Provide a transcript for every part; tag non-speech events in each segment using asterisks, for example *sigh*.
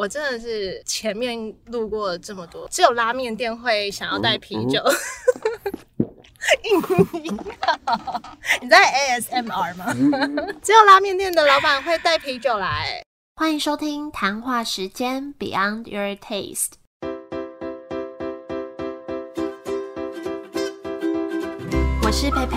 我真的是前面路过了这么多，只有拉面店会想要带啤酒。*laughs* *laughs* 你在 ASMR 吗？*laughs* 只有拉面店的老板会带啤酒来。欢迎收听谈话时间 Beyond Your Taste。我是佩佩，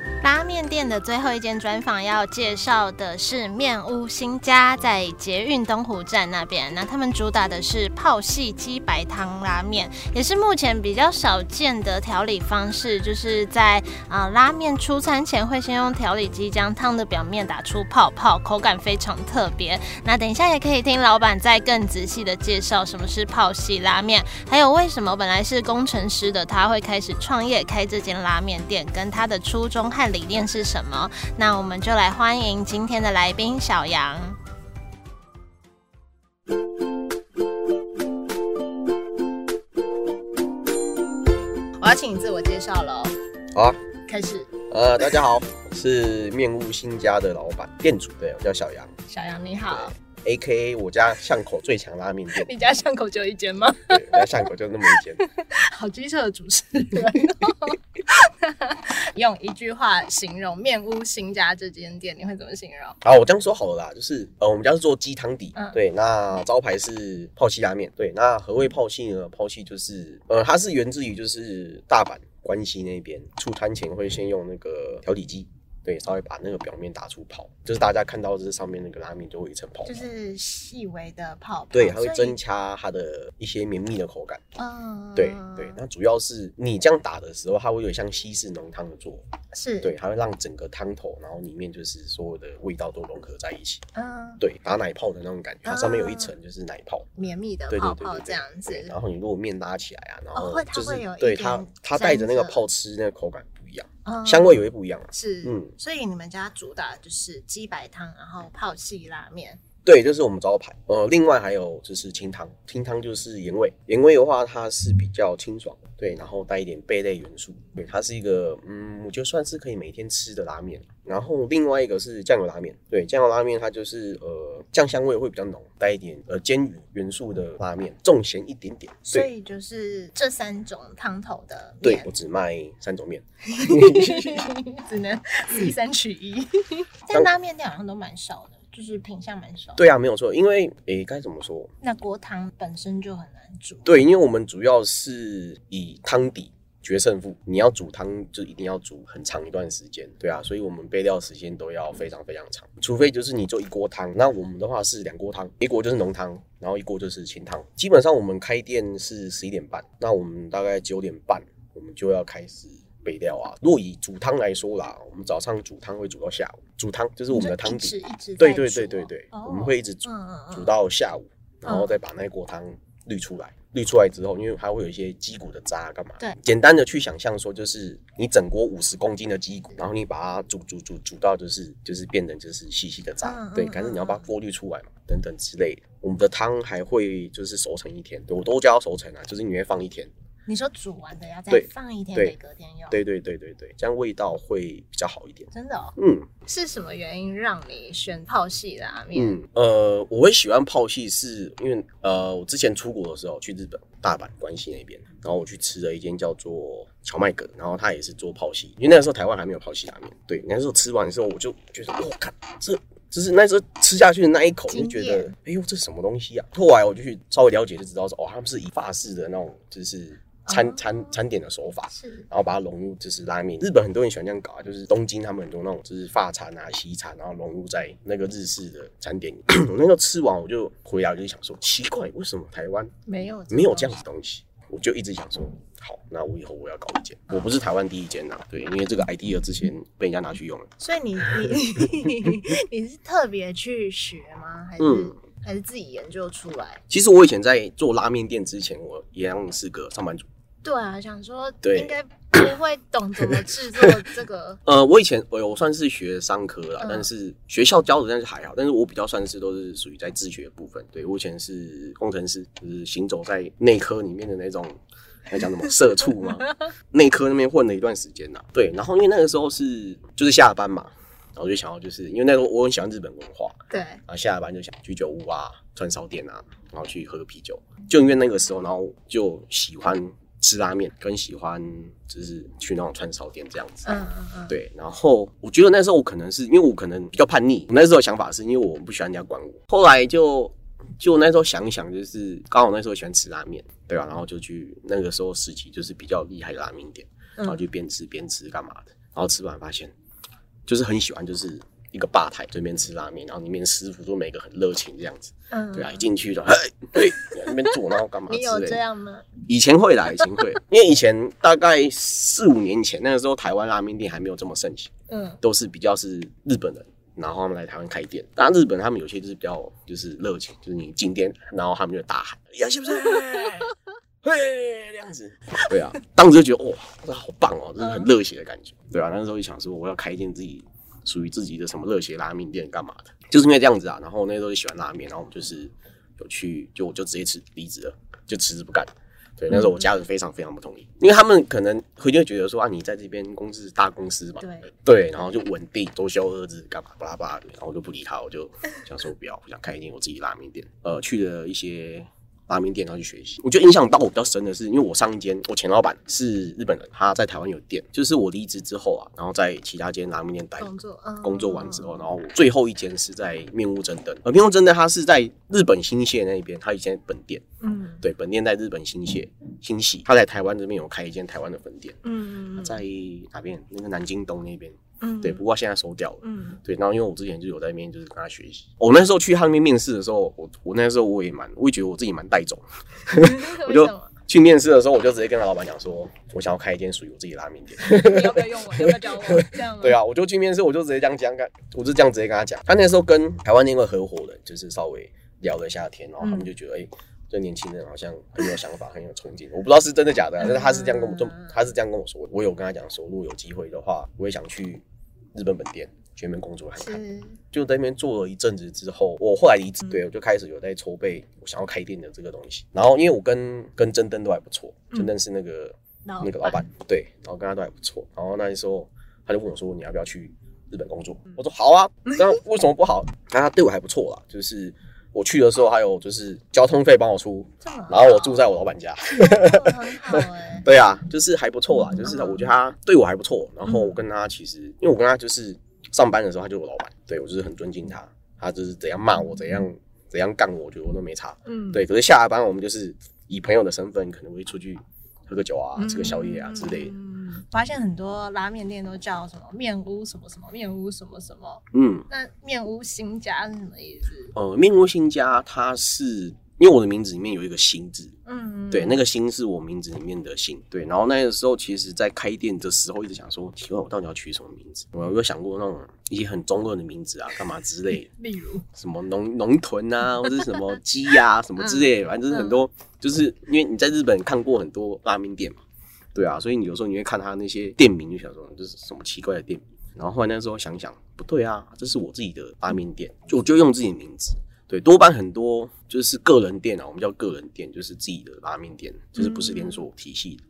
拉面店的最后一间专访要介绍的是面屋新家，在捷运东湖站那边。那他们主打的是泡系鸡白汤拉面，也是目前比较少见的调理方式，就是在啊拉面出餐前会先用调理机将汤的表面打出泡泡，口感非常特别。那等一下也可以听老板再更仔细的介绍什么是泡系拉面，还有为什么本来是工程师的他会开始创业开这间拉面店，跟他的初衷和。理念是什么？那我们就来欢迎今天的来宾小杨。我要请你自我介绍了。好啊，开始。呃，大家好，我是面屋新家的老板店主，对我叫小杨。小杨你好。A K A 我家巷口最强拉面店。你家巷口就一间吗？对，我家巷口就那么一间。*laughs* 好机车的主持人。*laughs* 用一句话形容面屋新家这间店，你会怎么形容？好，我这样说好了啦，就是呃，我们家是做鸡汤底，对，那招牌是泡气拉面，对，那何谓泡气呢？泡气就是呃，它是源自于就是大阪关西那边出餐前会先用那个调底机。对，稍微把那个表面打出泡，就是大家看到这上面那个拉面就会一层泡，就是细微的泡。对，它会增加它的一些绵密的口感。嗯，对对，那主要是你这样打的时候，它会有点像西式浓汤的做法。是，对，它会让整个汤头，然后里面就是所有的味道都融合在一起。嗯，对，打奶泡的那种感觉，它上面有一层就是奶泡，绵密的泡泡这样子。然后你如果面拉起来啊，然后就是对它它带着那个泡吃那个口感。香味也会不一样啊。是，嗯，所以你们家主打就是鸡白汤，然后泡细拉面。对，就是我们招牌。呃，另外还有就是清汤，清汤就是盐味。盐味的话，它是比较清爽，对，然后带一点贝类元素。对，它是一个，嗯，我觉得算是可以每天吃的拉面。然后另外一个是酱油拉面，对，酱油拉面它就是呃酱香味会比较浓，带一点呃煎鱼元素的拉面，重咸一点点。所以就是这三种汤头的。对，我只卖三种面，*laughs* 只能 *laughs* 一三取一。*laughs* 但拉面店好像都蛮少的。就是品相蛮少。对啊，没有错，因为诶，该怎么说？那锅汤本身就很难煮。对，因为我们主要是以汤底决胜负，你要煮汤就一定要煮很长一段时间。对啊，所以我们备料时间都要非常非常长。除非就是你做一锅汤，那我们的话是两锅汤，一锅就是浓汤，然后一锅就是清汤。基本上我们开店是十一点半，那我们大概九点半我们就要开始。备料啊，若以煮汤来说啦，我们早上煮汤会煮到下午，煮汤就是我们的汤底，对对对对对，我们会一直煮煮到下午，然后再把那锅汤滤出来，滤出来之后，因为它会有一些鸡骨的渣，干嘛？对，简单的去想象说，就是你整锅五十公斤的鸡骨，然后你把它煮煮煮煮到就是就是变成就是细细的渣，对，但是你要把它过滤出来嘛，等等之类的。我们的汤还会就是熟成一天，我都叫它熟成啊，就是你会放一天。你说煮完的要再放一天给隔天用，对对对对对，这样味道会比较好一点。真的，嗯，是什么原因让你选泡系拉面？嗯呃，我会喜欢泡系，是因为呃，我之前出国的时候去日本大阪关西那边，然后我去吃了一间叫做荞麦阁，然后他也是做泡系，因为那个时候台湾还没有泡系拉面。对，那时候吃完的时候我就觉得，我靠，这就是那时候吃下去的那一口，就觉得，哎呦，这是什么东西啊？后来我就去稍微了解，就知道说，哦，他们是以法式的那种，就是。餐餐餐点的手法，是，然后把它融入就是拉面。日本很多人喜欢这样搞啊，就是东京他们很多那种就是法餐啊、西餐，然后融入在那个日式的餐点里。*clears throat* 我那时候吃完，我就回来我就想说，奇怪，为什么台湾没有没有这样子东西？我就一直想说，好，那我以后我要搞一间。我不是台湾第一间呐，对，因为这个 idea 之前被人家拿去用了。所以你你你是特别去学吗？还是？还是自己研究出来。其实我以前在做拉面店之前，我一样是个上班族。对啊，想说对应该不会懂怎么制作这个 *laughs* 呃，我以前我我算是学商科啦，嗯但是学校教的但是还好，但是我比较算是都是属于在自学的部分。对我以前是工程师，就是行走在内科里面的那种，那讲什么社畜吗，内科那边混了一段时间呐。对，然后因为那个时候是就是下了班嘛，然后就想要就是因为那时候我很喜欢日本文化，对，然后下了班就想居酒屋啊、串烧店啊，然后去喝个啤酒。就因为那个时候，然后就喜欢吃拉面，更喜欢就是去那种串烧店这样子。嗯嗯嗯，对，然后我觉得那时候我可能是因为我可能比较叛逆，我那时候的想法是因为我不喜欢人家管我。后来就就那时候想一想，就是刚好那时候喜欢吃拉面，对吧、然后就去那个时候时期就是比较厉害的拉面店，然后就边吃边吃干嘛的，然后吃完发现就是很喜欢就是。一个吧台对面吃拉面，然后里面师傅都每个很热情这样子，嗯，对啊，一进去就嘿对那边坐，然后干嘛之 *laughs* 你有。这样吗？以前会啦，以前会，因为以前大概四五年前，那个时候台湾拉面店还没有这么盛行，嗯都是比较是日本人，然后他们来台湾开店。当然，日本他们有些就是比较就是热情，就是你进店，然后他们就大喊“呀，是不是？”嘿，这样子，对啊，当时就觉得哇，这好棒哦，这是很热血的感觉，对啊，那时候就想说我要开一间自己属于自己的什么热血拉面店干嘛的，就是因为这样子啊。然后那时候就喜欢拉面，然后我们就是有去，就我就直接辞离职了，就辞职不干。对，那时候我家人非常非常不同意，因为他们可能会就觉得说啊，你在这边公司是大公司嘛，对，对，然后就稳定，周休二日，干嘛巴拉巴拉的，然后我就不理他，我就想说不要，我想开一间我自己拉面店。呃，去了一些拉面店，然后去学习。我觉得影响到我比较深的是，因为我上一间我前老板是日本人，他在台湾有店，就是我离职之后啊，然后在其他间拉面店待工作，嗯，工作完之后，然后我最后一间是在面屋真灯，呃，面屋真灯它是在日本新泻那边，它以前本店，嗯对，本店在日本新泻新系，他在台湾这边有开一间台湾的分店，嗯嗯，在哪边？那个南京东那边。嗯对，不过现在收掉了。嗯对，然后因为我之前就有在那边就是跟他学习，我那时候去他那边面试的时候，我我那时候我也蛮，我也觉得我自己蛮带种。*laughs* 我就去面试的时候，我就直接跟他老板讲说，我想要开一间属于我自己的拉面店。*laughs* 你要不要用我？要不要教我？这样？对啊，我就去面试，我就直接这样讲，跟我就这样直接跟他讲。他那时候跟台湾那位合伙人就是稍微聊了一下天，然后他们就觉得，哎、这年轻人好像很有想法，很有冲劲。我不知道是真的假的啊，但是他是这样跟我，就他是这样跟我说。我有跟他讲说，如果有机会的话，我也想去日本本店去那边工作看看。是，就在那边做了一阵子之后，我后来离职，对我就开始有在筹备我想要开店的这个东西。然后因为我跟跟真灯都还不错，真灯是那个、老那个老板，对，然后跟他都还不错。然后那时候他就问我说：“你要不要去日本工作？”我说：“好啊。”那为什么不好？那他对我还不错啦，就是我去的时候还有就是交通费帮我出，然后我住在我老板家。哦很好哎，*laughs* 对啊，就是还不错啦，就是嗯我觉得他对我还不错。然后我跟他其实，因为我跟他就是上班的时候，他就是我老板，对我就是很尊敬他。他就是怎样骂我，怎样怎样干我，我觉得我都没差。嗯，对，可是下了班我们就是以朋友的身份，可能会出去喝个酒啊，嗯，吃个宵夜啊之类的。嗯发现很多拉面店都叫什么面屋什么什么面屋什么什么，嗯，那面屋新家是什么意思？呃，面屋新家，它是因为我的名字里面有一个“新”字，嗯，对，那个“新”是我名字里面的“新”。对，然后那个时候，其实在开店的时候，一直想说，奇怪，我到底要取什么名字？我有想过那种一些很中二的名字啊，干嘛之类的。*laughs* 例如，什么农农屯啊，或者是什么鸡呀、什么之类的，*laughs* 反正就是很多，就是因为你在日本看过很多拉面店嘛，对啊，所以你有时候你会看他那些店名，就想说这是什么奇怪的店名。然后后来那时候想想，不对啊，这是我自己的拉面店，就我就用自己的名字。对，多半很多就是个人店啊，我们叫个人店，就是自己的拉面店，就是不是连锁体系的。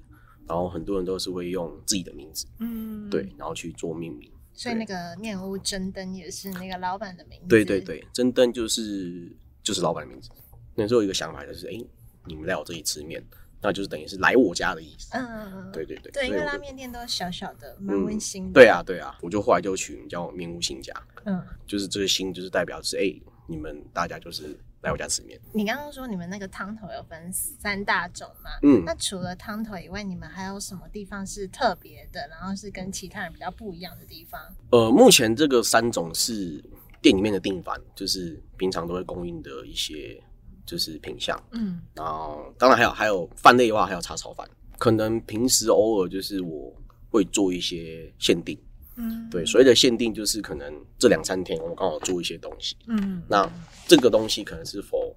然后很多人都是会用自己的名字，嗯，对，，然后去做命名。所以那个面屋真灯也是那个老板的名字，对对，对，真灯就是就是老板的名字。那时候有一个想法就是，哎、你们来我这里吃面，那就是等于是来我家的意思。嗯嗯嗯，对对对，对，因为拉面店都小小的，蛮温馨的，对啊对啊，我就后来就取名叫面屋新家，嗯，就是这个新就是代表是哎、你们大家就是来我家吃面。你刚刚说你们那个汤头有分三大种嘛？嗯那除了汤头以外，你们还有什么地方是特别的，然后是跟其他人比较不一样的地方？呃，目前这个三种是店里面的定番，就是平常都会供应的一些就是品相。嗯然后当然还有还有饭类的话，还有叉烧饭。可能平时偶尔就是我会做一些限定，嗯，对，所谓的限定就是可能这两三天我刚好做一些东西，嗯，那这个东西可能是否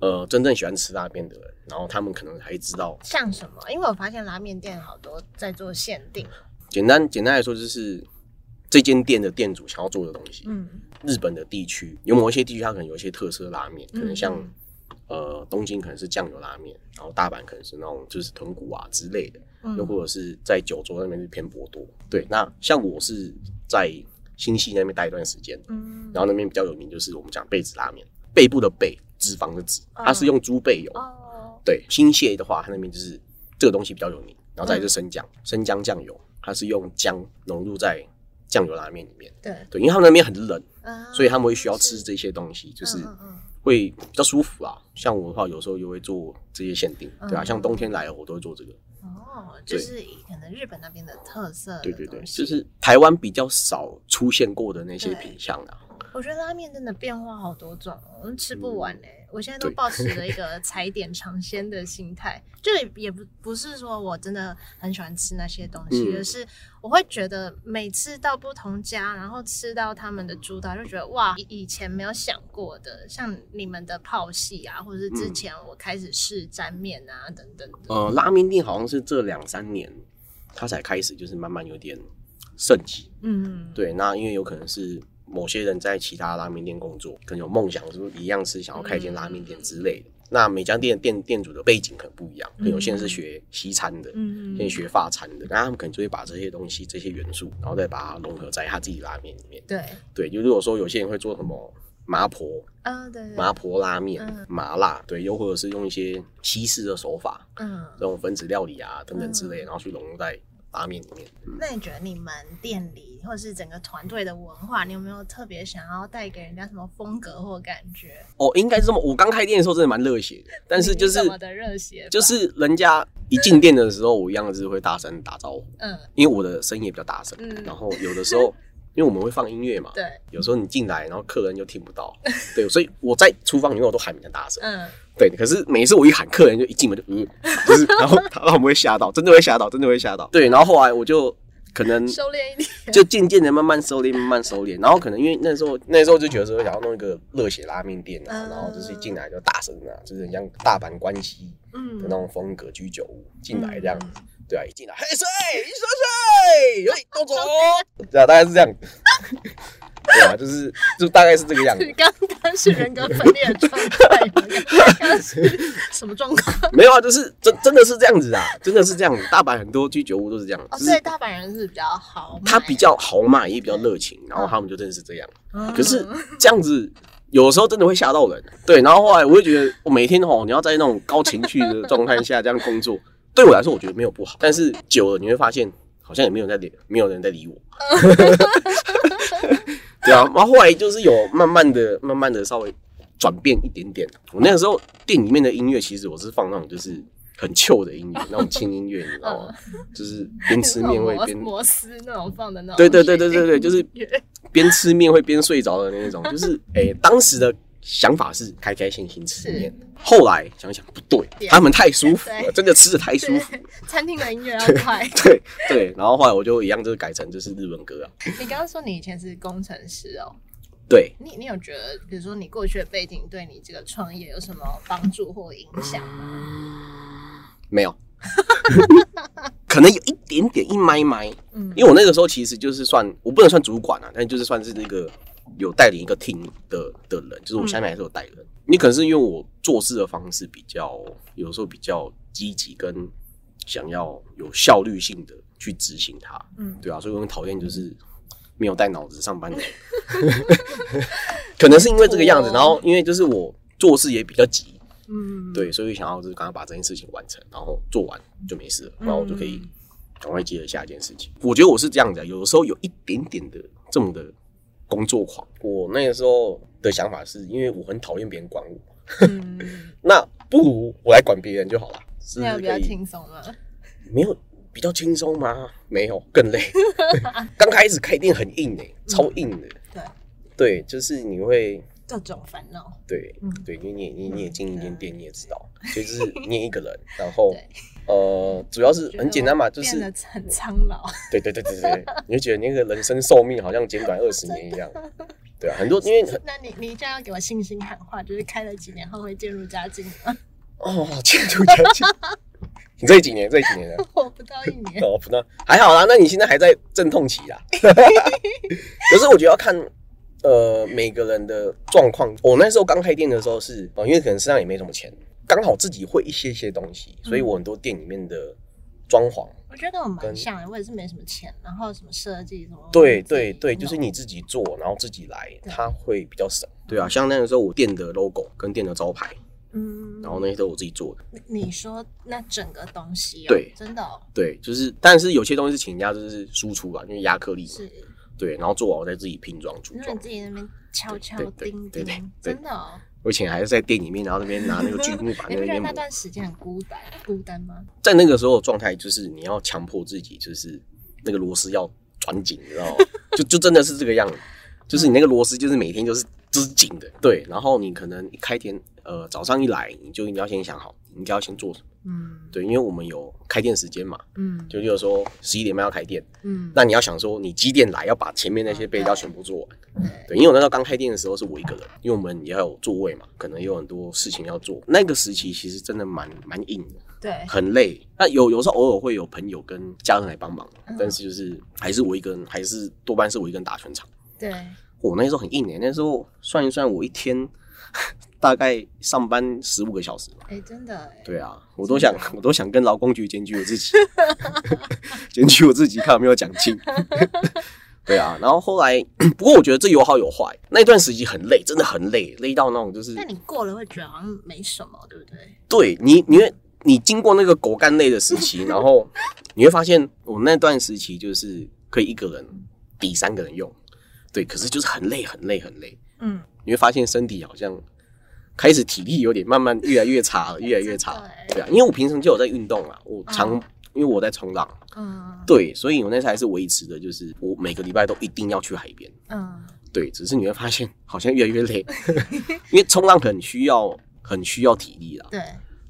呃真正喜欢吃拉面的人，然后他们可能还知道，像什么？因为我发现拉面店好多在做限定，简单简单来说就是这间店的店主想要做的东西。嗯日本的地区有某一些地区，它可能有一些特色拉面，可能像、嗯呃东京可能是酱油拉面，然后大阪可能是那种就是豚骨啊之类的，嗯又或者是在九州那边是偏博多。对，那像我是在新系那边待一段时间，嗯，然后那边比较有名就是我们讲贝子拉面，背部的背，脂肪的脂，它是用猪背油。哦，对，新泻的话，它那边就是这个东西比较有名，然后再来就是生姜，生姜酱油，它是用姜融入在酱油拉面里面。对，对，因为他们那边很冷，啊所以他们会需要吃这些东西，就是会比较舒服啊。像我的话，有时候也会做这些限定，对啊，嗯。像冬天来了，我都会做这个。嗯哦，就是以可能日本那边的特色，对对对，就是台湾比较少出现过的那些品相啊。我觉得拉面真的变化好多种我们吃不完哎、我现在都保持了 *laughs* 一个踩点尝鲜的心态，就也也不不是说我真的很喜欢吃那些东西，嗯而是我会觉得每次到不同家，然后吃到他们的主打，就觉得哇，以以前没有想过的，像你们的泡系啊，或者是之嗯前我开始试沾面啊等等的，呃，拉面店好像是这两三年，它才开始就是慢慢有点盛极。嗯，对，那因为有可能是某些人在其他拉面店工作，可能有梦想，是不是一样是想要开一间拉面店之类的。那每家店店店主的背景可能不一样，可能有些人是学西餐的，嗯有些学法餐的，那他们可能就会把这些东西、这些元素，然后再把它融合在他自己拉面里面。对，对，就如果说有些人会做什么麻婆、啊对对，麻婆拉面、嗯麻辣，对，又或者是用一些西式的手法，嗯。这种分子料理啊等等之类，然后去融入在拉面里面。那你觉得你们店里或者是整个团队的文化，你有没有特别想要带给人家什么风格或感觉？哦，应该是这么。我刚开店的时候真的蛮热血的，但是就是你怎么的热血，就是人家一进店的时候，我一样是会大声打招呼，嗯因为我的声音也比较大声。嗯然后有的时候，因为我们会放音乐嘛，对有时候你进来，然后客人就听不到，对，所以我在厨房里面我都喊比较大声，嗯对。可是每一次我一喊，客人就一进门就嗯，就是然后 *laughs* 他他们会吓到，真的会吓到，真的会吓到。*laughs* 对，然后后来我就可能收敛一点，就渐渐的慢慢收敛，慢慢收敛。然后可能因为那时候那时候就觉得说想要弄一个热血拉面店啊，嗯然后就是一进来就大声啊，就是很像大阪关西嗯的那种风格居酒屋进来这样子。嗯对啊，一进来，嘿谁，一水水，嘿，豆走，*laughs* 对啊，大概是这样。对啊，就是就大概是这个样子是。*laughs* 刚刚是人格分裂的状态吗，刚刚是什么状况？没有啊，就是真真的是这样子啊，真的是这样子。大阪很多居酒屋都是这样，哦，只是所以大阪人是比较豪，他比较豪迈，也比较热情，然后他们就真的是这样。嗯，可是这样子有时候真的会吓到人。对，然后后来我就觉得，我每天哦，你要在那种高情绪的状态下这样工作，对我来说我觉得没有不好。但是久了你会发现，好像也没有在理，没有人在理我。*laughs* 对啊，然后后来就是有慢慢的、慢慢的稍微转变一点点。我那个时候店里面的音乐，其实我是放那种就是很 chill 的音乐，那种轻音乐，你知道吗？就是边吃面会边摩斯那种放的那种，对对对对对对，就是边吃面会边睡着的那种，就是诶、当时的想法是开开心心吃面，后来想想不对，他们太舒服了，真的吃的太舒服。餐厅的音乐要快。*laughs* 对对，然后后来我就一样，就是改成就是日文歌啊。你刚刚说你以前是工程师哦，对，你你有觉得，比如说你过去的背景对你这个创业有什么帮助或影响吗？没有，*laughs* 可能有一点点一麦麦，嗯。因为我那个时候其实就是算我不能算主管啊，但就是算是那个有带领一个 team 的的人，就是我下面还是有带人。你可能是因为我做事的方式比较，有时候比较积极，跟想要有效率性的去执行它，嗯。对啊，所以我很讨厌就是没有带脑子上班的人，*laughs* 可能是因为这个样子，*laughs* 然后因为就是我做事也比较急，嗯，对，所以想要就是赶快把这件事情完成，然后做完就没事了，然后我就可以赶快接着下一件事情。我觉得我是这样子、啊，有的时候有一点点的这么的工作狂。我那个时候的想法是因为我很讨厌别人管我，嗯，*laughs* 那不如我来管别人就好了，是比较轻松吗？没有比较轻松吗？没有，更累。*laughs* 刚开始开店很硬诶、超硬的。对，对，就是你会各种烦恼。对，嗯对，因为你也你你也经营一间店，你也知道，所以就是念一个人，然后呃，主要是很简单嘛，就是很苍老。对对对对对，你就觉得你那个人生寿命好像减短二十年一样，*laughs* 对啊，很多因为那你你这样要给我信心喊话，就是开了几年后会渐入佳境吗？哦，*laughs* 渐入佳境。你这几年，这几年呢 *laughs* 我不到一年，哦，不到还好啦。那你现在还在阵痛期啦。可是我觉得要看呃每个人的状况。我那时候刚开店的时候是哦，因为可能身上也没什么钱，刚好自己会一些些东西，所以我很多店里面的装潢，我觉得我蛮跟像的，我也是没什么钱，然后什么设计什么，对对对，就是你自己做，然后自己来，对它会比较省。对啊，像那个时候我店的 logo 跟店的招牌，嗯，然后那些都是我自己做的。你你说那整个东西、哦，对真的、哦、对，就是，但是有些东西是请人家就是输出啊，因为压克力嘛，是，对，然后做完我再自己拼装组装那你。自己那边敲敲对对钉对真的哦。我以前还是在店里面，然后那边拿那个锯木板 *laughs* 那边那。段时间很孤单孤单吗？在那个时候的状态，就是你要强迫自己，就是那个螺丝要转紧，你知道吗？就就真的是这个样子，就是你那个螺丝就是每天就是织紧的，对。然后你可能一开店，呃，早上一来你就一定要先想好，你应该要先做什么，嗯对，因为我们有开店时间嘛，嗯就例如说十一点半要开店，嗯，那你要想说你几点来，要把前面那些备料全部做完。对对，因为我那时候刚开店的时候是我一个人，因为我们也要有座位嘛，可能也有很多事情要做。那个时期其实真的蛮蛮硬的，对，很累。那有有时候偶尔会有朋友跟家人来帮忙，嗯但是就是还是我一个人，还是多半是我一个人打全场。对，我那时候很硬诶、那时候算一算，我一天大概上班十五个小时吧。哎，真的哎，对啊，我都想，我都想跟劳工局检举我自己，*laughs* 检举我自己，看有没有奖金。*laughs* 对啊，然后后来，*clears throat* 不过我觉得这有好有坏。那一段时期很累，真的很累，累到那种就是，那你过了会觉得好像没什么，对不对？对你，你会你经过那个狗干累的时期，*laughs* 然后你会发现，我那段时期就是可以一个人抵三个人用，对，可是就是很累，很累，很累。嗯，你会发现身体好像开始体力有点慢慢越来越差了，越来越差。对啊，因为我平常就有在运动啊，我常、嗯。因为我在冲浪，嗯。对，所以我那次还是维持的，就是我每个礼拜都一定要去海边。嗯，对，只是你会发现好像越来越累，*laughs* 因为冲浪很需要很需要体力啦。对，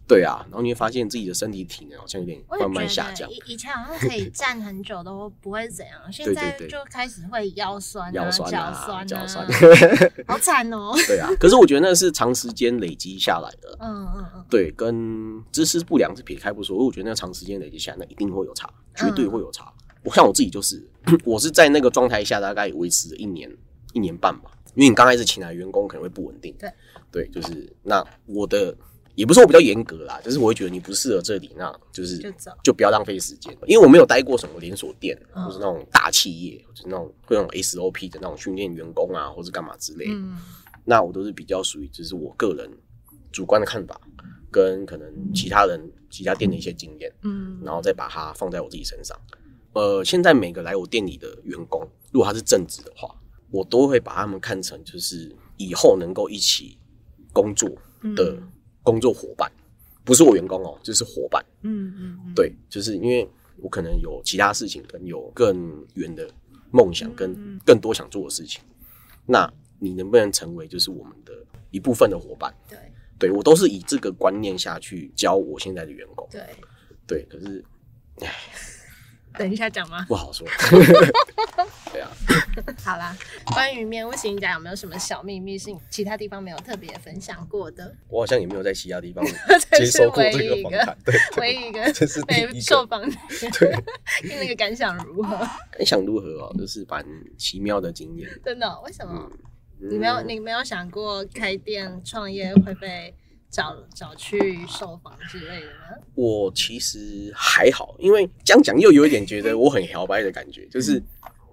对啊，然后你会发现自己的身体体能好像有点慢慢下降。以以前好像可以站很久都不会怎样，现在 *laughs* 对就开始会腰酸啊、腰酸脚啊，酸啊，脚酸，*laughs* 好惨哦。*laughs* 对啊。可是我觉得那是长时间累积下来的，嗯嗯嗯，对，跟姿势不良是撇开不说，我觉得那长时间累积下来，那一定会有差，绝对会有差。我像我自己就是，*clears throat* 我是在那个状态下大概维持了一年一年半吧，因为你刚开始请来的员工可能会不稳定，对，对，就是那我的也不是我比较严格啦，就是我会觉得你不适合这里，那就是就走就不要浪费时间，因为我没有待过什么连锁店，嗯或是那种大企业，或是那种会那种 SOP 的那种训练员工啊，或是干嘛之类的。嗯那我都是比较属于就是我个人主观的看法，跟可能其他人其他店的一些经验，嗯，然后再把它放在我自己身上。呃，现在每个来我店里的员工，如果他是正职的话，我都会把他们看成就是以后能够一起工作的嗯工作伙伴，不是我员工哦，就是伙伴。嗯嗯嗯，对，就是因为我可能有其他事情，可能有更远的梦想，跟嗯更多想做的事情。那你能不能成为就是我们的一部分的伙伴？对对我都是以这个观念下去教我现在的员工。对，对，可是等一下讲吗？不好说。*laughs* 对啊，好啦，关于面屋行家有没有什么小秘密是你其他地方没有特别分享过的？我好像也没有在其他地方 *laughs* 接受过唯这个个访谈。对，唯一一个 *laughs* 这是第被一。受访的人，那个感想如何？感想如何哦？就是蛮奇妙的经验。真的哦、为什么？嗯你没有你没有想过开店创业会被找找去受访之类的吗？我其实还好，因为这样讲又有一点觉得我很摇摆的感觉，就是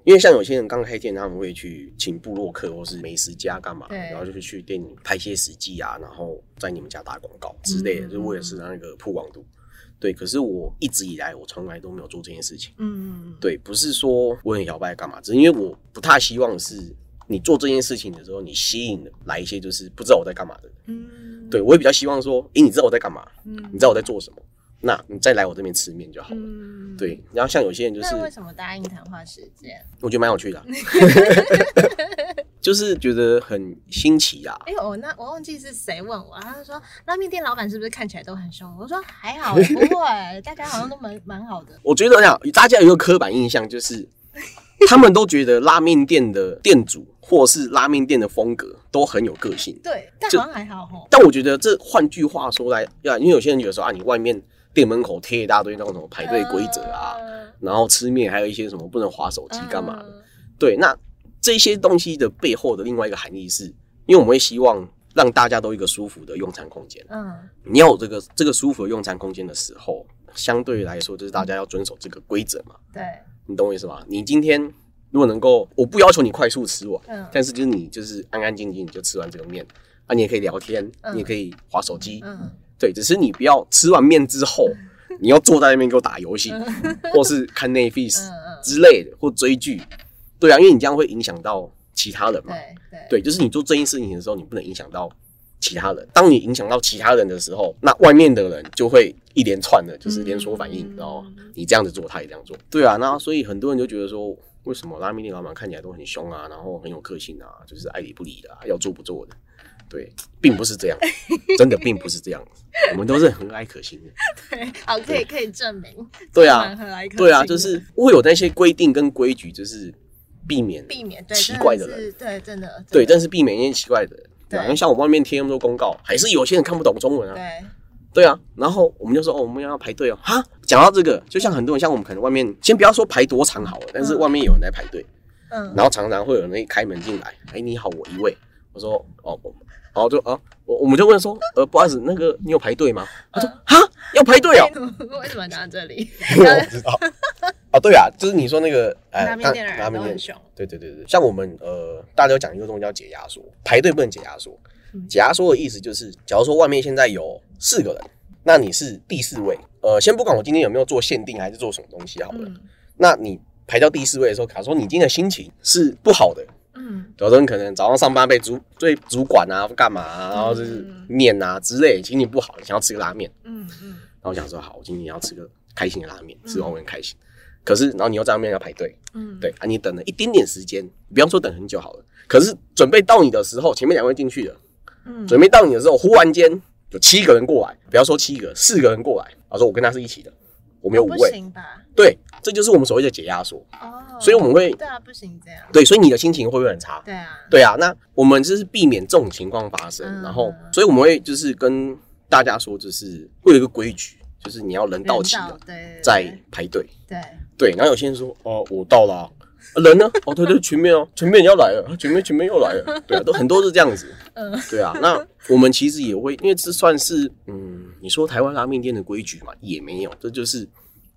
因为像有些人刚开店，他们会去请部落客或是美食家干嘛，然后就是去店里拍些实际啊，然后在你们家打广告之类的，嗯就为了是那个曝光度。对，可是我一直以来我从来都没有做这件事情。嗯，对，不是说我很摇摆干嘛，只是因为我不太希望是你做这件事情的时候，你吸引来一些就是不知道我在干嘛的人。嗯，对我也比较希望说，诶，你知道我在干嘛，嗯，你知道我在做什么，那你再来我这边吃面就好了。嗯，。对，然后像有些人就是，那为什么答应谈话时间？我觉得蛮有趣的啊、*laughs* 就是觉得很新奇啊。哎、我那我忘记是谁问我，他就说拉面店老板是不是看起来都很凶？我说还好，不会，大家好像都蛮蛮好的。我觉得呀，大家有一个刻板印象就是，*laughs* 他们都觉得拉面店的店主或是拉面店的风格都很有个性。对，但就好像还好吼。但我觉得这换句话说来，呀，因为有些人觉得说啊，你外面店门口贴一大堆那种什么排队规则啊，嗯然后吃面还有一些什么不能划手机干嘛的。嗯对，那这些东西的背后的另外一个含义是，因为我们会希望让大家都一个舒服的用餐空间。嗯，你要有这个这个舒服的用餐空间的时候，相对来说就是大家要遵守这个规则嘛。对，你懂我意思吗？你今天如果能够，我不要求你快速吃完，嗯。但是就是你就是安安静静你就吃完这个面啊，你也可以聊天，嗯。你也可以划手机，嗯。对，只是你不要吃完面之后，*laughs* 你要坐在那边给我打游戏，*laughs* 或是看 Netflix *laughs* 嗯嗯，之类的，或追剧，对啊，因为你这样会影响到其他人嘛。对对。对，就是你做这件事情的时候，你不能影响到其他人。当你影响到其他人的时候，那外面的人就会一连串的，就是连锁反应，嗯然后你这样子做，他也这样做。对啊，那所以很多人就觉得说，为什么拉面店老板看起来都很凶啊，然后很有个性啊，就是爱理不理的、啊，要做不做的。对，并不是这样，*laughs* 真的并不是这样。我们都是和蔼可亲的。对，好，可以可以证明。对啊蛮和蔼可亲对啊，就是会有那些规定跟规矩，就是避免避免对奇怪的人。对，真的对，但是避免一些奇怪的人。因为像我们外面贴那么多公告，还是有些人看不懂中文啊。对，对啊，然后我们就说哦，我们要排队哦。哈，讲到这个，就像很多人，像我们可能外面，先不要说排多长好了，但是嗯外面有人在排队，嗯，然后常常会有人一开门进来，哎，你好，我一位。我说哦，我然后就啊，我我们就问说，呃，不好意思，那个你有排队吗？他说哈，要排队哦。*laughs* 为什么讲到这里？*laughs* 我不知道。*laughs* 哦，对啊，就是你说那个哎，拉面店的拉面店人都很凶。对对对对，像我们呃，大家都讲一个东西叫解压缩，排队不能解压缩。嗯解压缩的意思就是，假如说外面现在有四个人，那你是第四位。呃，先不管我今天有没有做限定还是做什么东西好了，嗯那你排到第四位的时候，假如说你今天的心情是不好的，嗯。有的人可能早上上班被主对主管啊干嘛啊，然后就是面啊之类，心情不好，想要吃个拉面，嗯嗯。然后我想说好，我今天要吃个开心的拉面，吃完我很开心。可是，然后你又在外面要排队，嗯，对啊，你等了一点点时间，不要说等很久好了。可是准备到你的时候，前面两位进去了，嗯，准备到你的时候，忽然间有七个人过来，不要说七个，四个人过来，他说我跟他是一起的，我们有五不位，行吧？对，这就是我们所谓的解压缩。哦，所以我们会对啊，不行这样。对，所以你的心情会不会很差？对啊，对啊，那我们就是避免这种情况发生，嗯然后，所以我们会就是跟大家说，就是会有一个规矩，就是你要人到齐了对，再排队。对，对，然后有些人说，哦，我到了人呢？哦，对对，全面哦，全面要来了，全面全面又来了，对啊，都很多是这样子，嗯对啊。那我们其实也会，因为这算是，嗯，你说台湾拉面店的规矩嘛，也没有，这就是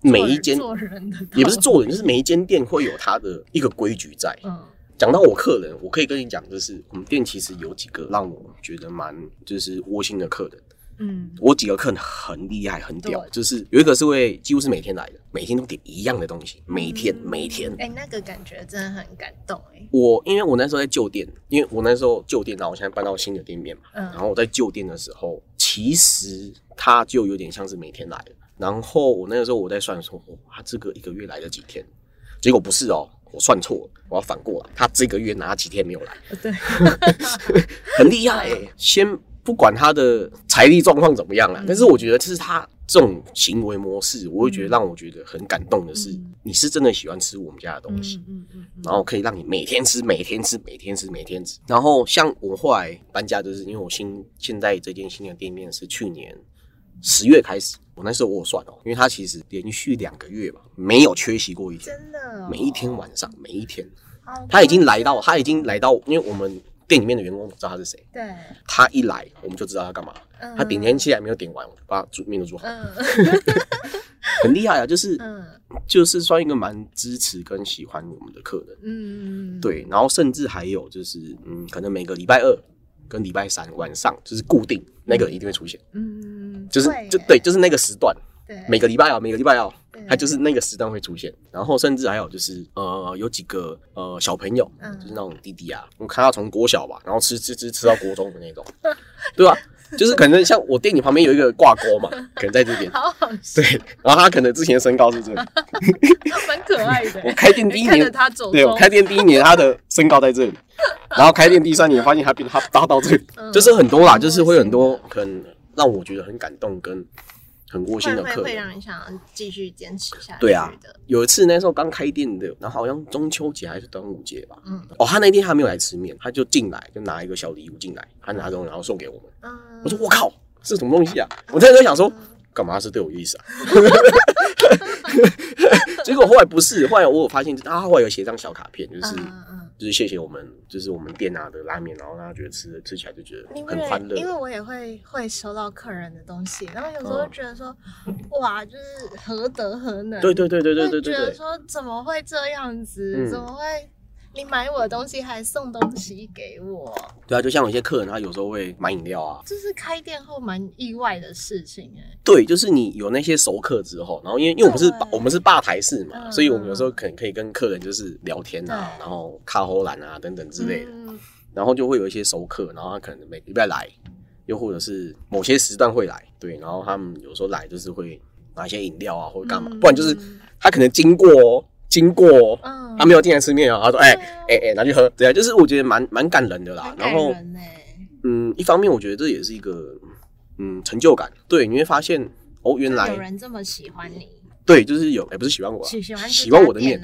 每一间做人的也不是做人，就是每一间店会有它的一个规矩在。嗯讲到我客人，我可以跟你讲，就是我们店其实有几个让我觉得蛮就是窝心的客人。嗯我几个客人很厉害，很屌，就是有一个是会几乎是每天来的，每天都点一样的东西，每天嗯每天。哎，那个感觉真的很感动哎。我因为我那时候在旧店，因为我那时候旧店，然后我现在搬到新的店面嘛，嗯然后我在旧店的时候，其实他就有点像是每天来的。然后我那个时候我在算说，他，这个一个月来了几天？结果不是哦，我算错了，我要反过来，他这个月哪几天没有来？对，*laughs* 很厉害、欸。先不管他的财力状况怎么样啊，嗯。但是我觉得这是他这种行为模式，我会觉得嗯让我觉得很感动的是，嗯。你是真的喜欢吃我们家的东西。嗯然后可以让你每天吃，每天吃，每天吃，每天吃。然后像我后来搬家，就是因为我新现在这间新的店面是去年十月开始，我那时候我有算哦，因为他其实连续两个月吧没有缺席过一天，真的哦，每一天晚上每一天，他已经来到，他已经来到，因为我们店里面的员工知道他是谁，对，他一来我们就知道他干嘛。嗯他点天气还没有点完，我就把煮面都煮好，嗯很厉害啊！就是嗯就是算一个蛮支持跟喜欢我们的客人。嗯，对，然后甚至还有就是，嗯，可能每个礼拜二跟礼拜三晚上就是固定那个人一定会出现，嗯，就是就对，就是那个时段，对。每个礼拜啊，每个礼拜啊对，他就是那个时段会出现。然后甚至还有就是，呃，有几个呃小朋友，嗯。就是那种弟弟啊，我看他从国小吧，然后吃吃吃吃到国中的那种，*laughs* 对吧？就是可能像我店里旁边有一个挂钩嘛，*laughs* 可能在这边。好好，对，然后他可能之前的身高是这里，蛮可爱的。*laughs* 我开店第一年，他走，对我开店第一年，他的身高在这里，然后开店第三年发现他变他达到这里，嗯。就是很多啦，就是会有很多可能让我觉得很感动跟很窝心会会会的客人。让你想继续坚持下去对啊的。有一次那时候刚开店的，然后好像中秋节还是端午节吧。嗯哦，他那天还没有来吃面，他就进来就拿一个小礼物进来，他拿东西然后送给我们。嗯，我说我靠，是什么东西啊？我那时候想说，干嘛是对我有意思啊？*laughs* *laughs* 结果后来不是，后来我有发现，他后来有写张小卡片，就是、嗯嗯就是谢谢我们，就是我们店拿的拉面，然后让他觉得吃吃起来就觉得很欢乐。因为我也会会收到客人的东西，然后有时候觉得说，哇，就是何德何能？对对对对对对觉得说怎么会这样子？嗯怎么会？你买我的东西还送东西给我，对啊，就像有些客人他有时候会买饮料啊，这是开店后蛮意外的事情哎、对，就是你有那些熟客之后，然后因为因为我们是我们是吧台式嘛，嗯所以我们有时候可能可以跟客人就是聊天啊，然后卡喉兰啊等等之类的，嗯然后就会有一些熟客，然后他可能每个礼拜来，又或者是某些时段会来，对，然后他们有时候来就是会拿一些饮料啊或者干嘛，嗯不然就是他可能经过哦经过他没有进来吃面啊，他说哎哎哎拿去喝，对啊，就是我觉得蛮蛮感人的啦，感然后嗯，一方面我觉得这也是一个嗯成就感，对，你会发现哦原来有人这么喜欢你，对，就是有，哎、不是喜欢我、啊，喜喜欢喜欢我的面，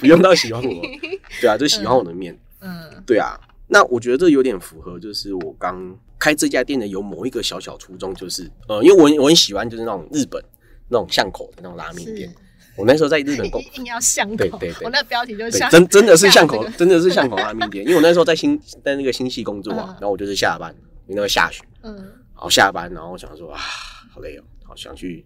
不用到喜欢我，*laughs* 对啊，就是喜欢我的面，嗯。对啊。那我觉得这有点符合，就是我刚开这家店的有某一个小小初衷，就是呃，因为我很我很喜欢就是那种日本那种巷口的那种拉面店。*laughs* 我那时候在日本工，硬要巷口，对对对。我那标题就对像，真真的是巷口这，个。真的是巷口拉面店。*laughs* 因为我那时候在新在那个新系工作啊嗯，然后我就是下班，因为那个下雪，嗯。然后下班，然后我想说啊，好累哦，好想去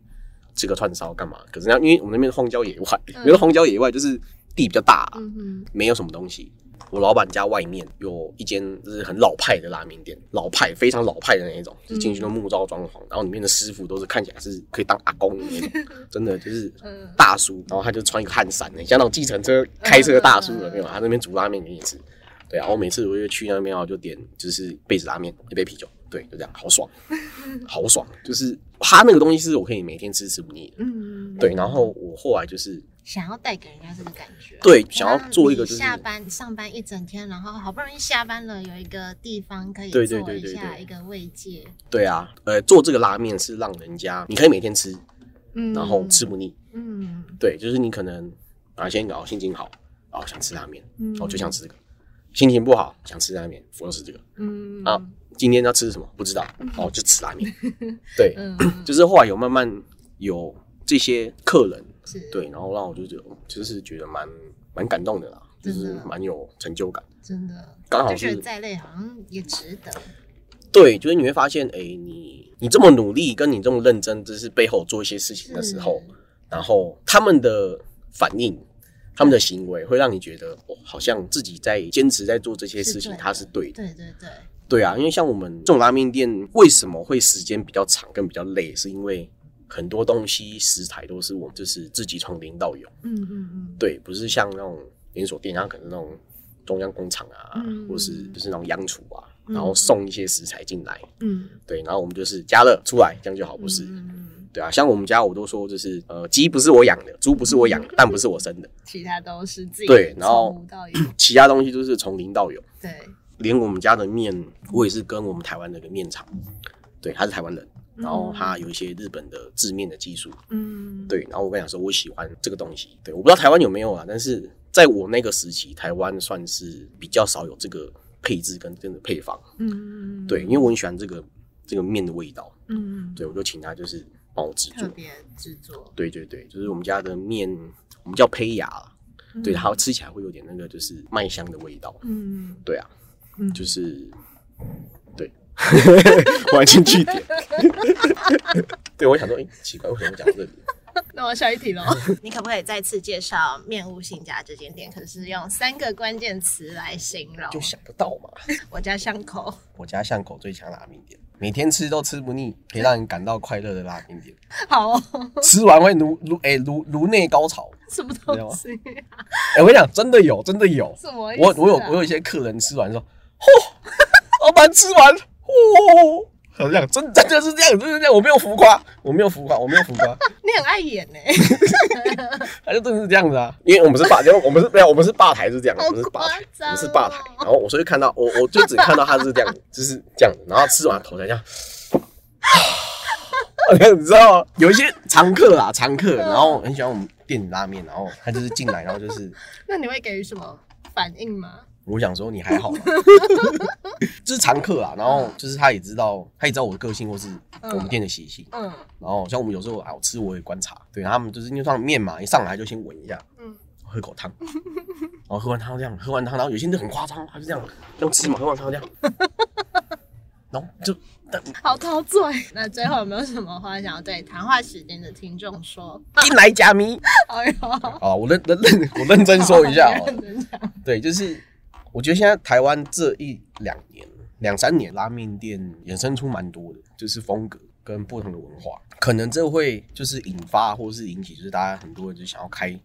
吃个串烧干嘛？可是那因为我们那边是荒郊野外，嗯。*laughs* 因为荒郊野外就是地比较大、啊，嗯，没有什么东西。我老板家外面有一间就是很老派的拉面店，老派非常老派的那一种，就进去都木造装潢，然后里面的师傅都是看起来是可以当阿公的那种，*laughs* 真的就是嗯大叔，然后他就穿一个汗衫，像那种计程车开车的大叔有没有？他那边煮拉面给你吃。对啊，我每次我就去那边，然后就点就是贝子拉面，一杯啤酒，对，就这样，好爽，*laughs* 好爽。就是他那个东西是我可以每天吃吃不腻的。嗯，对，然后我后来就是想要带给人家这个感觉，对想要做一个就是下班上班一整天，然后好不容易下班了，有一个地方可以对坐对对对一下，对。一个慰藉，对啊，呃，做这个拉面是让人家你可以每天吃，嗯。然后吃不腻。嗯。对，就是你可能啊，先搞心情好，然后想吃拉面，嗯。我就想吃这个；心情不好想吃拉面，我就吃这个。嗯。啊今天要吃什么？不知道，*laughs* 哦就吃拉面。*laughs* 对，嗯。就是后来有慢慢有这些客人，是，对，然后让我就觉得其实是觉得蛮蛮感动的啦，就是蛮有成就感。真的，刚好是再累好像也值得，对，就是你会发现，哎、你你这么努力，跟你这么认真，就是背后做一些事情的时候，然后他们的反应、他们的行为，会让你觉得，哦，好像自己在坚持在做这些事情，它是对的。对对对，对啊，因为像我们这种拉面店，为什么会时间比较长跟比较累，是因为很多东西食材都是我们就是自己从零到有，嗯嗯嗯，对，不是像那种连锁店，它可能那种中央工厂啊，嗯。或是就是那种央厨啊，嗯。然后送一些食材进来，嗯，对，然后我们就是加热出来，这样就好，不是？嗯，对啊，像我们家我都说，就是呃，鸡不是我养的，猪不是我养的，蛋不是我生的，其他都是自己对然后 *coughs* 其他东西都是从零到有。对，连我们家的面，我也是跟我们台湾的一个面厂，对，他是台湾人，然后他有一些日本的制面的技术，嗯，对，然后我跟你讲说，我喜欢这个东西，对，我不知道台湾有没有啊，但是在我那个时期，台湾算是比较少有这个配置跟这个配方，嗯，嗯，对，因为我很喜欢这个这个面的味道，嗯，对，我就请他就是帮我制作，特别制作，对对对，就是我们家的面，我们叫胚芽啦，对，嗯它吃起来会有点那个就是麦香的味道，嗯。对啊，嗯，就是对，完全据点。*laughs* 对，我想说，哎、奇怪，为什么讲到这里？*laughs* 那我下一题喽。*laughs* 你可不可以再次介绍面屋新家这间店？可是用三个关键词来形容。就想得到嘛。我家巷口，我家巷口最强拉面店，每天吃都吃不腻，可以让人感到快乐的拉面店。好、哦，吃完会如如哎如颅内高潮。什么东西？哎、我跟你讲，真的有，真的有。什么意思、啊？我我有我有一些客人吃完说，嚯，老板吃完，嚯，好像真真的是这样，真的是这样，我没有浮夸，我没有浮夸，我没有浮夸。*laughs* 你很爱演呢、*laughs* 他就真的是这样子啊，因为我们是吧，因为我们是没有，我们是吧台是这样，我们是吧台，我们是吧台，然后我所以看到我我就只看到他是这样，就是这样子，然后吃完头才这样，*laughs* 你知道？有一些常客啊，常客，然后很喜欢我们店里拉面，然后他就是进来，然后就是那你会给予什么反应吗？我想说你还好吗？*laughs* 这是常客啊，然后就是他也知道，他也知道我的个性或是我们店的习性，嗯然后像我们有时候啊，我吃我也观察，对他们就是因为上面嘛，一上来就先闻一下，嗯，喝口汤，然后喝完汤这样，喝完汤，然后有些人就很夸张，他就这样用吃嘛，喝完汤这样，然后就但好陶醉。那最后有没有什么话想要对谈话时间的听众说？进来假咪哎呦，啊，我认认认我认真说一下哦，认真讲对，就是我觉得现在台湾这一两年、两三年拉面店衍生出蛮多的，就是风格跟不同的文化，可能这会就是引发或是引起，就是大家很多人就想要开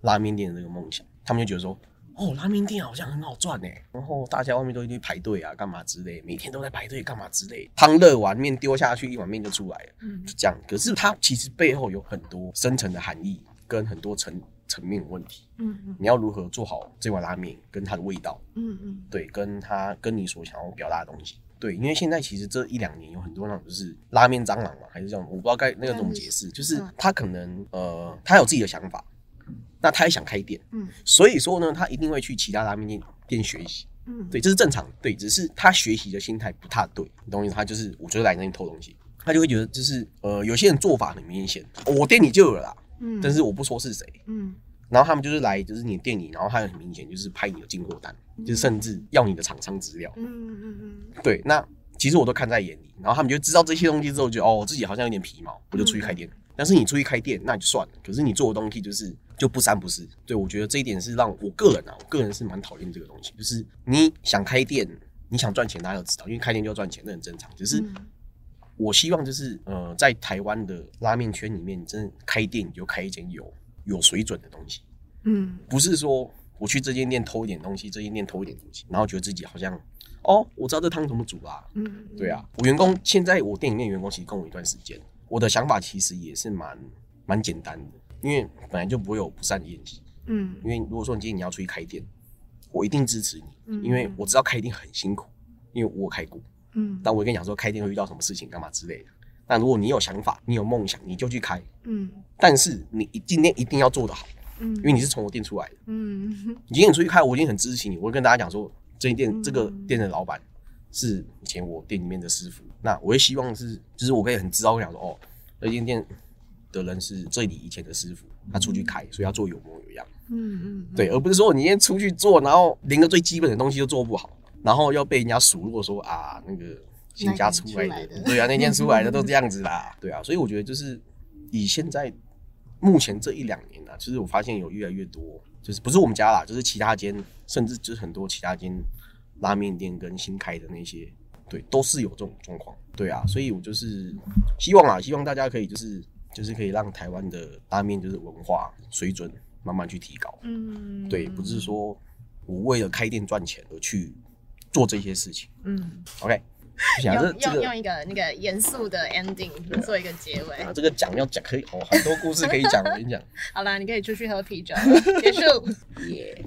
拉面店的这个梦想，他们就觉得说。哦，拉面店好像很好赚呢，然后大家外面都一堆排队啊，干嘛之类，每天都在排队干嘛之类。汤热完，面丢下去，一碗面就出来了。嗯就这样。可是它其实背后有很多深层的含义，跟很多层层面的问题。嗯嗯。你要如何做好这碗拉面跟它的味道，嗯嗯。对，跟它跟你所想要表达的东西，对，因为现在其实这一两年有很多那种就是拉面蟑螂嘛，还是这种，我不知道该那个怎么解释，就是嗯。他可能呃他有自己的想法，那他也想开店，嗯所以说呢，他一定会去其他拉面店店学习，嗯，对，这是正常。的，对，只是他学习的心态不太对，你懂我意思？他就是我就是来那边偷东西，他就会觉得就是呃有些人做法很明显，我店里就有了啦，嗯，但是我不说是谁，嗯然后他们就是来，就是你的店里，然后他很明显就是拍你的进货单，就是甚至要你的厂商资料。嗯嗯嗯对，那其实我都看在眼里，然后他们就知道这些东西之后，就哦，我自己好像有点皮毛，我就出去开店。但是你出去开店那就算了，可是你做的东西就是就不三不四。对我觉得这一点是让我个人啊，我个人是蛮讨厌这个东西，就是你想开店，你想赚钱，大家都知道，因为开店就要赚钱，那很正常。只是嗯我希望就是呃，在台湾的拉面圈里面，你真的开店你就开一间有有水准的东西。嗯不是说我去这间店偷一点东西，这间店偷一点东西，然后觉得自己好像哦，我知道这汤怎么煮啦、嗯，对啊，我员工现在我店里面员工其实跟我一段时间，我的想法其实也是蛮蛮简单的，因为本来就不会有不善的业绩。嗯因为如果说你今天你要出去开店，我一定支持你，嗯因为我知道开店很辛苦，因为我有开过，嗯但我跟你讲说开店会遇到什么事情干嘛之类的。那如果你有想法，你有梦想，你就去开，嗯但是你一今天一定要做得好，嗯，因为你是从我店出来的。嗯 *laughs* 你今天出去开，我已经很支持你。我会跟大家讲说，这间店嗯这个店的老板是以前我店里面的师傅。那我也希望是，就是我可以很知道地讲说，哦，这间店的人是这里以前的师傅，他出去开，所以要做有模有样。嗯嗯，对，而不是说你今天出去做，然后连个最基本的东西都做不好，然后要被人家数落说啊，那个新家出来的，那间出来的 *laughs* 对啊，那天出来的都这样子啦，*laughs* 对啊，所以我觉得就是以现在目前这一两年啊，其实我发现有越来越多，就是不是我们家啦，就是其他间，甚至就是很多其他间拉面店跟新开的那些，对，都是有这种状况，对啊，所以我就是希望啊，希望大家可以就是就是可以让台湾的拉面就是文化水准慢慢去提高。嗯对，不是说我为了开店赚钱而去做这些事情。嗯，OK，不想这用用这个用一个那个严肃的 ending 做一个结尾啊，。这个讲要讲可以哦，很多故事可以讲。我跟你讲，*laughs* 好啦，你可以出去喝啤酒了，结束。*laughs* 耶、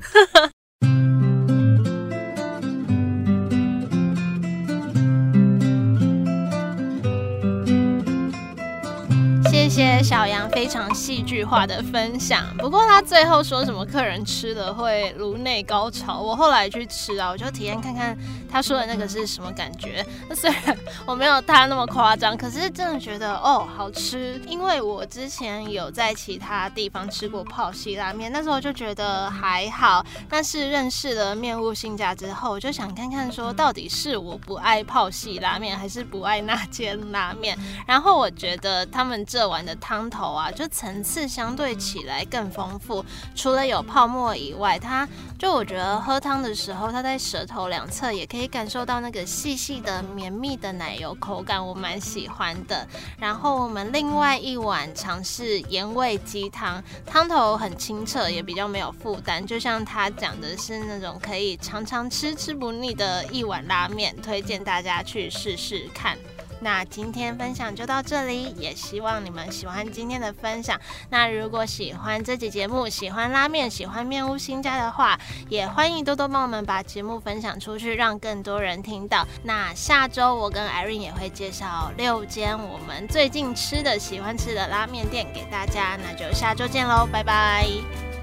谢小杨非常戏剧化的分享。不过他最后说什么客人吃了会颅内高潮，我后来去吃啊，我就体验看看他说的那个是什么感觉。那 *laughs* 虽然我没有他那么夸张，可是真的觉得哦好吃。因为我之前有在其他地方吃过泡西拉面，那时候就觉得还好。但是认识了面物新家之后，我就想看看说到底是我不爱泡西拉面，还是不爱那间拉面。然后我觉得他们这碗的汤头啊，就层次相对起来更丰富。除了有泡沫以外，它就我觉得喝汤的时候，它在舌头两侧也可以感受到那个细细的绵密的奶油口感，我蛮喜欢的。然后我们另外一碗尝试盐味鸡汤，汤头很清澈，也比较没有负担，就像他讲的是那种可以常常吃吃不腻的一碗拉面，推荐大家去试试看。那今天分享就到这里，也希望你们喜欢今天的分享。那如果喜欢这集节目，喜欢拉面，喜欢面屋新家的话，也欢迎多多帮我们把节目分享出去，让更多人听到。那下周我跟 Irene 也会介绍六间我们最近吃的、喜欢吃的拉面店给大家。那就下周见喽，拜拜。